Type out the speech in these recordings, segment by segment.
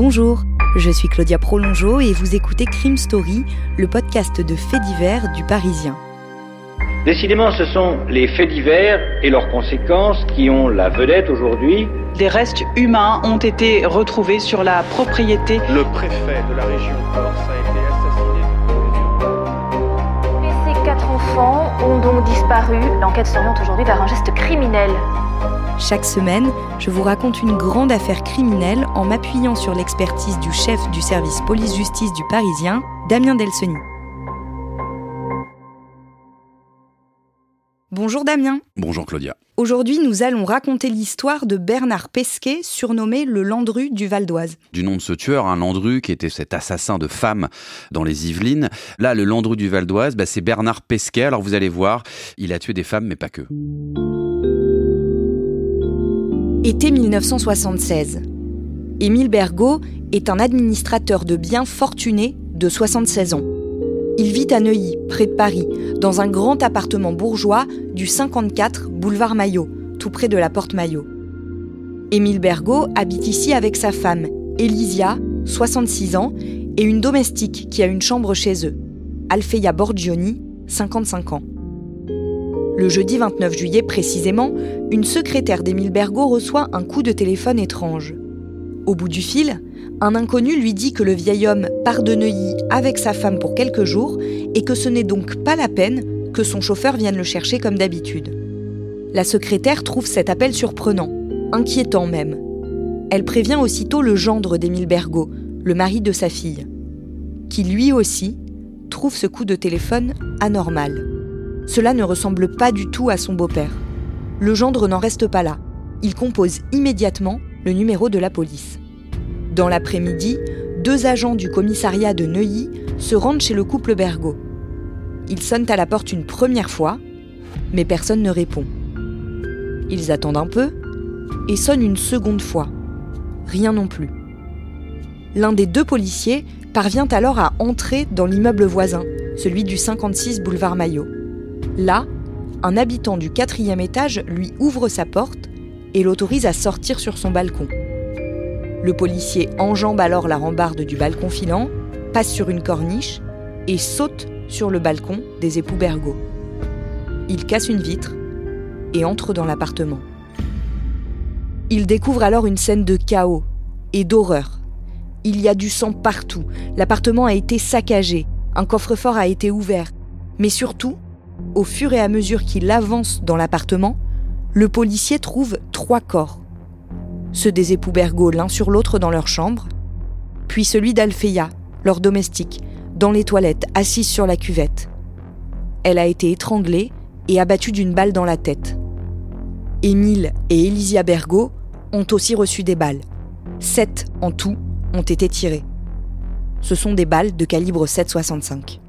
Bonjour, je suis Claudia Prolongeau et vous écoutez Crime Story, le podcast de faits divers du Parisien. Décidément, ce sont les faits divers et leurs conséquences qui ont la vedette aujourd'hui. Des restes humains ont été retrouvés sur la propriété. Le préfet de la région Corse a été assassiné. Et ces quatre enfants ont donc disparu. L'enquête s'oriente aujourd'hui vers un geste criminel. Chaque semaine, je vous raconte une grande affaire criminelle en m'appuyant sur l'expertise du chef du service police-justice du Parisien, Damien Delseny. Bonjour Damien. Bonjour Claudia. Aujourd'hui, nous allons raconter l'histoire de Bernard Pesquet, surnommé le Landru du Val d'Oise. Du nom de ce tueur, un Landru qui était cet assassin de femmes dans les Yvelines. Là, le Landru du Val d'Oise, bah, c'est Bernard Pesquet. Alors vous allez voir, il a tué des femmes, mais pas que. Été 1976. Émile Bergot est un administrateur de biens fortuné de 76 ans. Il vit à Neuilly, près de Paris, dans un grand appartement bourgeois du 54 boulevard Maillot, tout près de la porte Maillot. Émile Bergot habite ici avec sa femme, Elisia, 66 ans, et une domestique qui a une chambre chez eux, Alfeia Borgioni, 55 ans. Le jeudi 29 juillet précisément, une secrétaire d'Émile Bergot reçoit un coup de téléphone étrange. Au bout du fil, un inconnu lui dit que le vieil homme part de Neuilly avec sa femme pour quelques jours et que ce n'est donc pas la peine que son chauffeur vienne le chercher comme d'habitude. La secrétaire trouve cet appel surprenant, inquiétant même. Elle prévient aussitôt le gendre d'Émile Bergot, le mari de sa fille, qui lui aussi trouve ce coup de téléphone anormal. Cela ne ressemble pas du tout à son beau-père. Le gendre n'en reste pas là. Il compose immédiatement le numéro de la police. Dans l'après-midi, deux agents du commissariat de Neuilly se rendent chez le couple Bergot. Ils sonnent à la porte une première fois, mais personne ne répond. Ils attendent un peu et sonnent une seconde fois. Rien non plus. L'un des deux policiers parvient alors à entrer dans l'immeuble voisin, celui du 56 boulevard Maillot. Là, un habitant du quatrième étage lui ouvre sa porte et l'autorise à sortir sur son balcon. Le policier enjambe alors la rambarde du balcon filant, passe sur une corniche et saute sur le balcon des époux Bergot. Il casse une vitre et entre dans l'appartement. Il découvre alors une scène de chaos et d'horreur. Il y a du sang partout, l'appartement a été saccagé, un coffre-fort a été ouvert, mais surtout, au fur et à mesure qu'il avance dans l'appartement, le policier trouve trois corps. Ceux des époux Bergot l'un sur l'autre dans leur chambre, puis celui d'Alfeia, leur domestique, dans les toilettes, assise sur la cuvette. Elle a été étranglée et abattue d'une balle dans la tête. Émile et Elisia Bergot ont aussi reçu des balles. Sept en tout ont été tirées. Ce sont des balles de calibre 7,65.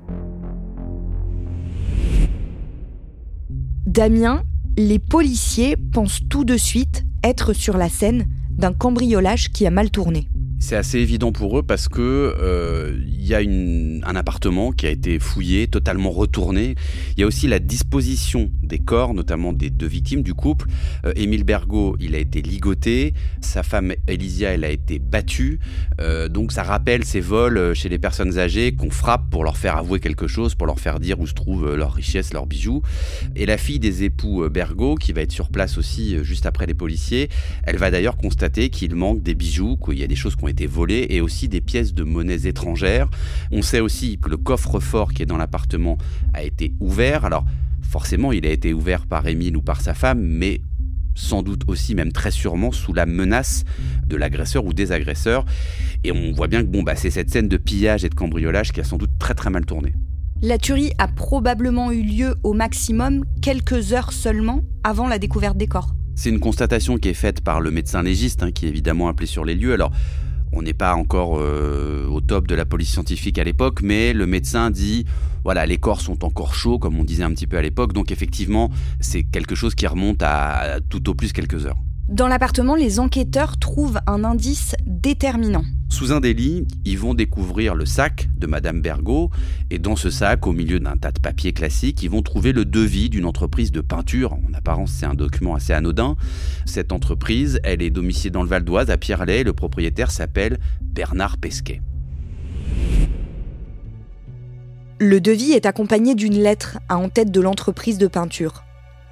Damien, les policiers pensent tout de suite être sur la scène d'un cambriolage qui a mal tourné. C'est assez évident pour eux parce que euh, il y a un appartement qui a été fouillé, totalement retourné. Il y a aussi la disposition des corps, notamment des deux victimes du couple. Euh, Émile Bergot, il a été ligoté. Sa femme Elisia, elle a été battue. Euh, donc ça rappelle ces vols chez les personnes âgées qu'on frappe pour leur faire avouer quelque chose, pour leur faire dire où se trouvent leurs richesses, leurs bijoux. Et la fille des époux Bergot, qui va être sur place aussi juste après les policiers, elle va d'ailleurs constater qu'il manque des bijoux, qu'il y a des choses qui ont été volées et aussi des pièces de monnaies étrangères. On sait aussi que le coffre-fort qui est dans l'appartement a été ouvert. Alors forcément, il a été ouvert par Émile ou par sa femme, mais sans doute aussi, même très sûrement, sous la menace de l'agresseur ou des agresseurs. Et on voit bien que bon, bah, c'est cette scène de pillage et de cambriolage qui a sans doute très très mal tourné. La tuerie a probablement eu lieu au maximum quelques heures seulement avant la découverte des corps. C'est une constatation qui est faite par le médecin légiste, hein, qui est évidemment appelé sur les lieux. Alors, on n'est pas encore euh, au top de la police scientifique à l'époque, mais le médecin dit voilà, les corps sont encore chauds, comme on disait un petit peu à l'époque, donc effectivement, c'est quelque chose qui remonte à tout au plus quelques heures. Dans l'appartement, les enquêteurs trouvent un indice déterminant. Sous un délit, ils vont découvrir le sac de Madame Bergot, et dans ce sac, au milieu d'un tas de papiers classiques, ils vont trouver le devis d'une entreprise de peinture. En apparence, c'est un document assez anodin. Cette entreprise, elle est domiciliée dans le Val d'Oise, à Pierrelet. Le propriétaire s'appelle Bernard Pesquet. Le devis est accompagné d'une lettre à en tête de l'entreprise de peinture.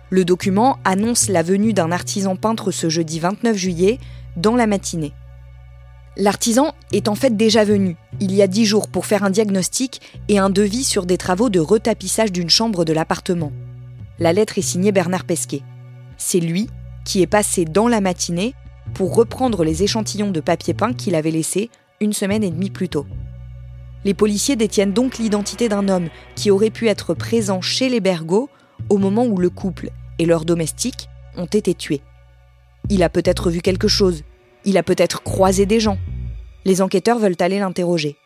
Le document annonce la venue d'un artisan peintre ce jeudi 29 juillet, dans la matinée. L'artisan est en fait déjà venu, il y a dix jours, pour faire un diagnostic et un devis sur des travaux de retapissage d'une chambre de l'appartement. La lettre est signée Bernard Pesquet. C'est lui qui est passé dans la matinée pour reprendre les échantillons de papier peint qu'il avait laissés une semaine et demie plus tôt. Les policiers détiennent donc l'identité d'un homme qui aurait pu être présent chez les Bergots au moment où le couple et leurs domestiques ont été tués. Il a peut-être vu quelque chose, il a peut-être croisé des gens. Les enquêteurs veulent aller l'interroger.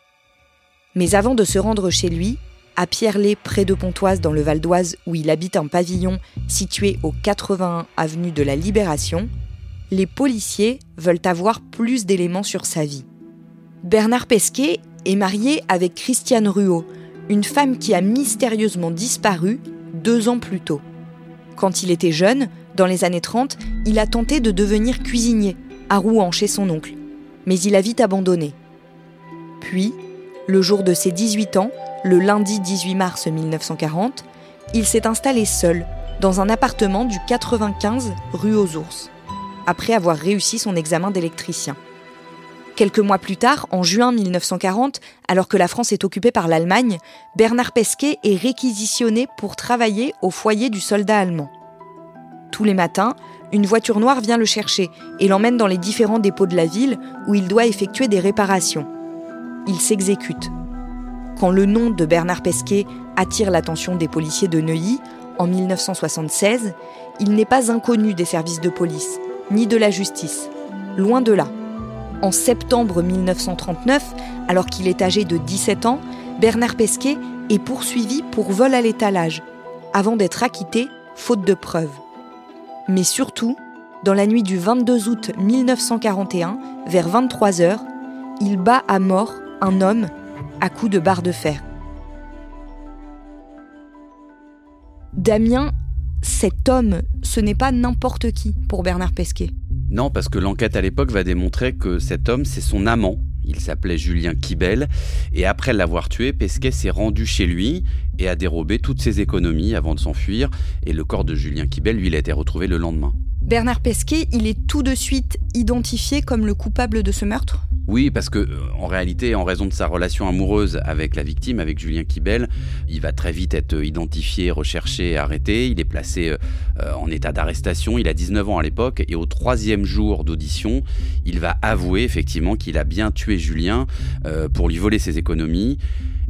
Mais avant de se rendre chez lui, à Pierrelet, près de Pontoise, dans le Val d'Oise, où il habite un pavillon situé au 81 avenue de la Libération, les policiers veulent avoir plus d'éléments sur sa vie. Bernard Pesquet est marié avec Christiane Ruot, une femme qui a mystérieusement disparu deux ans plus tôt. Quand il était jeune, dans les années 30, il a tenté de devenir cuisinier, à Rouen chez son oncle, mais il a vite abandonné. Puis, le jour de ses 18 ans, le lundi 18 mars 1940, il s'est installé seul dans un appartement du 95 rue aux Ours, après avoir réussi son examen d'électricien. Quelques mois plus tard, en juin 1940, alors que la France est occupée par l'Allemagne, Bernard Pesquet est réquisitionné pour travailler au foyer du soldat allemand. Tous les matins, une voiture noire vient le chercher et l'emmène dans les différents dépôts de la ville où il doit effectuer des réparations. Il s'exécute. Quand le nom de Bernard Pesquet attire l'attention des policiers de Neuilly, en 1976, il n'est pas inconnu des services de police, ni de la justice. Loin de là. En septembre 1939, alors qu'il est âgé de 17 ans, Bernard Pesquet est poursuivi pour vol à l'étalage, avant d'être acquitté faute de preuves. Mais surtout, dans la nuit du 22 août 1941, vers 23 h il bat à mort un homme à coups de barre de fer. Damien, cet homme, ce n'est pas n'importe qui pour Bernard Pesquet. Non, parce que l'enquête à l'époque va démontrer que cet homme, c'est son amant. Il s'appelait Julien Kibel. Et après l'avoir tué, Pesquet s'est rendu chez lui et a dérobé toutes ses économies avant de s'enfuir. Et le corps de Julien Kibel, lui, il a été retrouvé le lendemain. Bernard Pesquet, il est tout de suite identifié comme le coupable de ce meurtre? Oui, parce que en réalité, en raison de sa relation amoureuse avec la victime, avec Julien Kibel, il va très vite être identifié, recherché, arrêté. Il est placé euh, en état d'arrestation. Il a 19 ans à l'époque et au troisième jour d'audition, il va avouer effectivement qu'il a bien tué Julien euh, pour lui voler ses économies.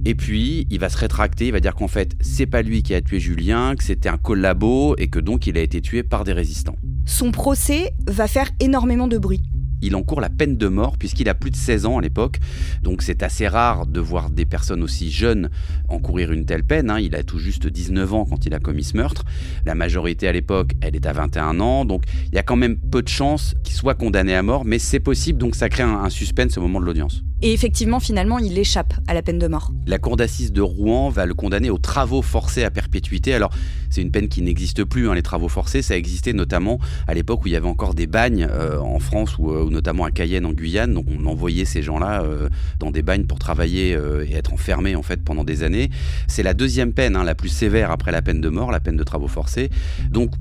Et puis, il va se rétracter, il va dire qu'en fait, c'est pas lui qui a tué Julien, que c'était un collabo et que donc il a été tué par des résistants. Son procès va faire énormément de bruit il encourt la peine de mort puisqu'il a plus de 16 ans à l'époque. Donc c'est assez rare de voir des personnes aussi jeunes encourir une telle peine. Hein. Il a tout juste 19 ans quand il a commis ce meurtre. La majorité à l'époque, elle est à 21 ans. Donc il y a quand même peu de chances qu'il soit condamné à mort, mais c'est possible. Donc ça crée un, un suspense au moment de l'audience. Et effectivement, finalement, il échappe à la peine de mort. La cour d'assises de Rouen va le condamner aux travaux forcés à perpétuité. Alors, c'est une peine qui n'existe plus, hein, les travaux forcés. Ça existait notamment à l'époque où il y avait encore des bagnes euh, en France ou, euh, notamment à Cayenne, en Guyane. On envoyait ces gens-là euh, dans des bagnes pour travailler et être enfermés pendant des années. C'est la deuxième peine, hein, la plus sévère après la peine de mort, la peine de travaux forcés. Donc,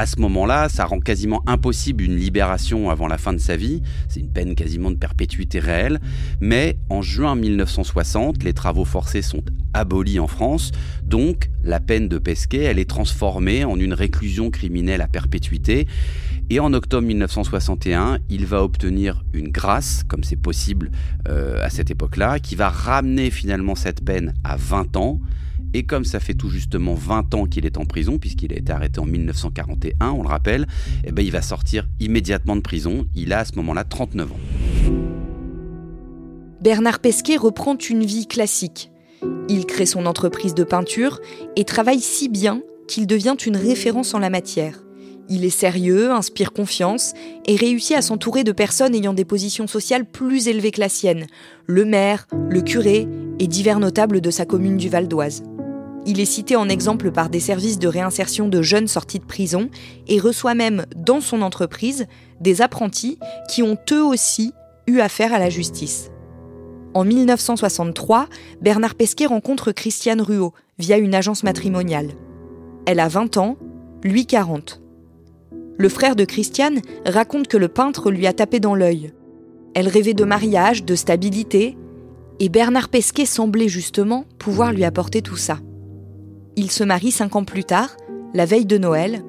à ce moment-là, ça rend quasiment impossible une libération avant la fin de sa vie. C'est une peine quasiment de perpétuité réelle. Mais en juin 1960, les travaux forcés sont abolis en France. Donc, la peine de Pesquet, elle est transformée en une réclusion criminelle à perpétuité. Et en octobre 1961, il va obtenir une grâce, comme c'est possible euh, à cette époque-là, qui va ramener finalement cette peine à 20 ans Et comme ça fait tout justement 20 ans qu'il est en prison, puisqu'il a été arrêté en 1941, on le rappelle, eh ben il va sortir immédiatement de prison. Il a à ce moment-là 39 ans. Bernard Pesquet reprend une vie classique. Il crée son entreprise de peinture et travaille si bien qu'il devient une référence en la matière. Il est sérieux, inspire confiance et réussit à s'entourer de personnes ayant des positions sociales plus élevées que la sienne, le maire, le curé et divers notables de sa commune du Val d'Oise. Il est cité en exemple par des services de réinsertion de jeunes sortis de prison et reçoit même dans son entreprise des apprentis qui ont eux aussi eu affaire à la justice. En 1963, Bernard Pesquet rencontre Christiane Ruot via une agence matrimoniale. Elle a 20 ans, lui 40. Le frère de Christiane raconte que le peintre lui a tapé dans l'œil. Elle rêvait de mariage, de stabilité, et Bernard Pesquet semblait justement pouvoir lui apporter tout ça. Ils se marient cinq ans plus tard, la veille de Noël,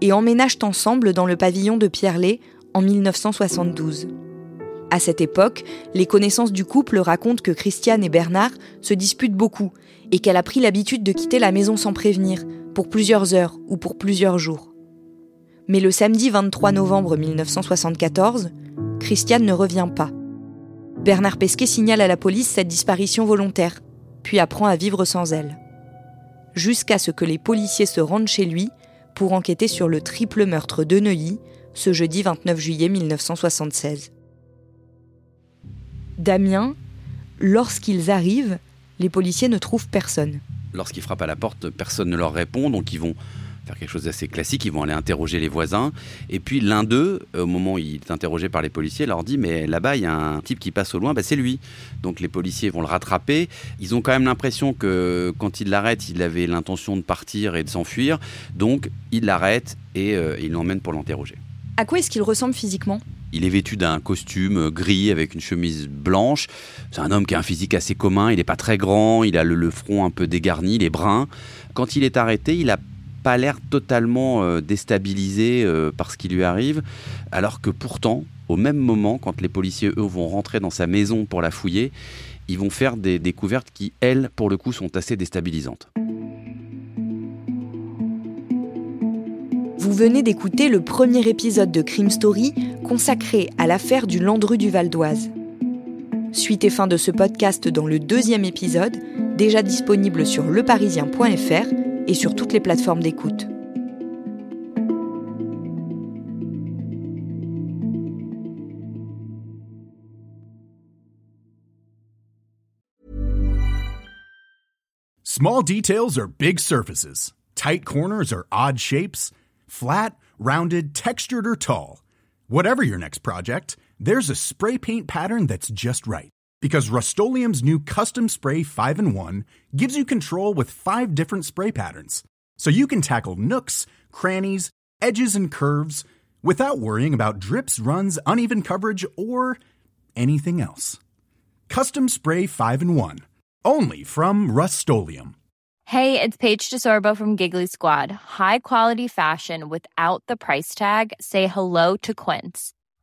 et emménagent ensemble dans le pavillon de Pierrelet en 1972. À cette époque, les connaissances du couple racontent que Christiane et Bernard se disputent beaucoup et qu'elle a pris l'habitude de quitter la maison sans prévenir, pour plusieurs heures ou pour plusieurs jours. Mais le samedi 23 novembre 1974, Christiane ne revient pas. Bernard Pesquet signale à la police cette disparition volontaire, puis apprend à vivre sans elle. Jusqu'à ce que les policiers se rendent chez lui pour enquêter sur le triple meurtre de Neuilly ce jeudi 29 juillet 1976. Damien, lorsqu'ils arrivent, les policiers ne trouvent personne. Lorsqu'ils frappent à la porte, personne ne leur répond, donc ils vont faire quelque chose d'assez classique, ils vont aller interroger les voisins. Et puis l'un d'eux, euh, au moment où il est interrogé par les policiers, leur dit Mais là-bas, il y a un type qui passe au loin, bah, c'est lui. Donc les policiers vont le rattraper. Ils ont quand même l'impression que quand ils l'arrêtent, il avait l'intention de partir et de s'enfuir. Donc ils l'arrêtent et euh, ils l'emmènent pour l'interroger. À quoi est-ce qu'il ressemble physiquement? Il est vêtu d'un costume gris avec une chemise blanche. C'est un homme qui a un physique assez commun. Il n'est pas très grand. Il a le, le, front un peu dégarni, il est brun. Quand il est arrêté, il a pas l'air totalement euh, déstabilisé euh, par ce qui lui arrive, alors que pourtant, au même moment, quand les policiers, eux, vont rentrer dans sa maison pour la fouiller, ils vont faire des découvertes qui, elles, pour le coup, sont assez déstabilisantes. Vous venez d'écouter le premier épisode de Crime Story consacré à l'affaire du Landru du Val d'Oise. Suite et fin de ce podcast dans le deuxième épisode, déjà disponible sur leparisien.fr et sur toutes les plateformes d'écoute. Small details are big surfaces. Tight corners are odd shapes. Flat, rounded, textured, or tall. Whatever your next project, there's a spray paint pattern that's just right. Because Rust new Custom Spray 5 in 1 gives you control with five different spray patterns. So you can tackle nooks, crannies, edges, and curves without worrying about drips, runs, uneven coverage, or anything else. Custom Spray 5 in 1. Only from Rust Hey, it's Paige DeSorbo from Giggly Squad. High quality fashion without the price tag? Say hello to Quince.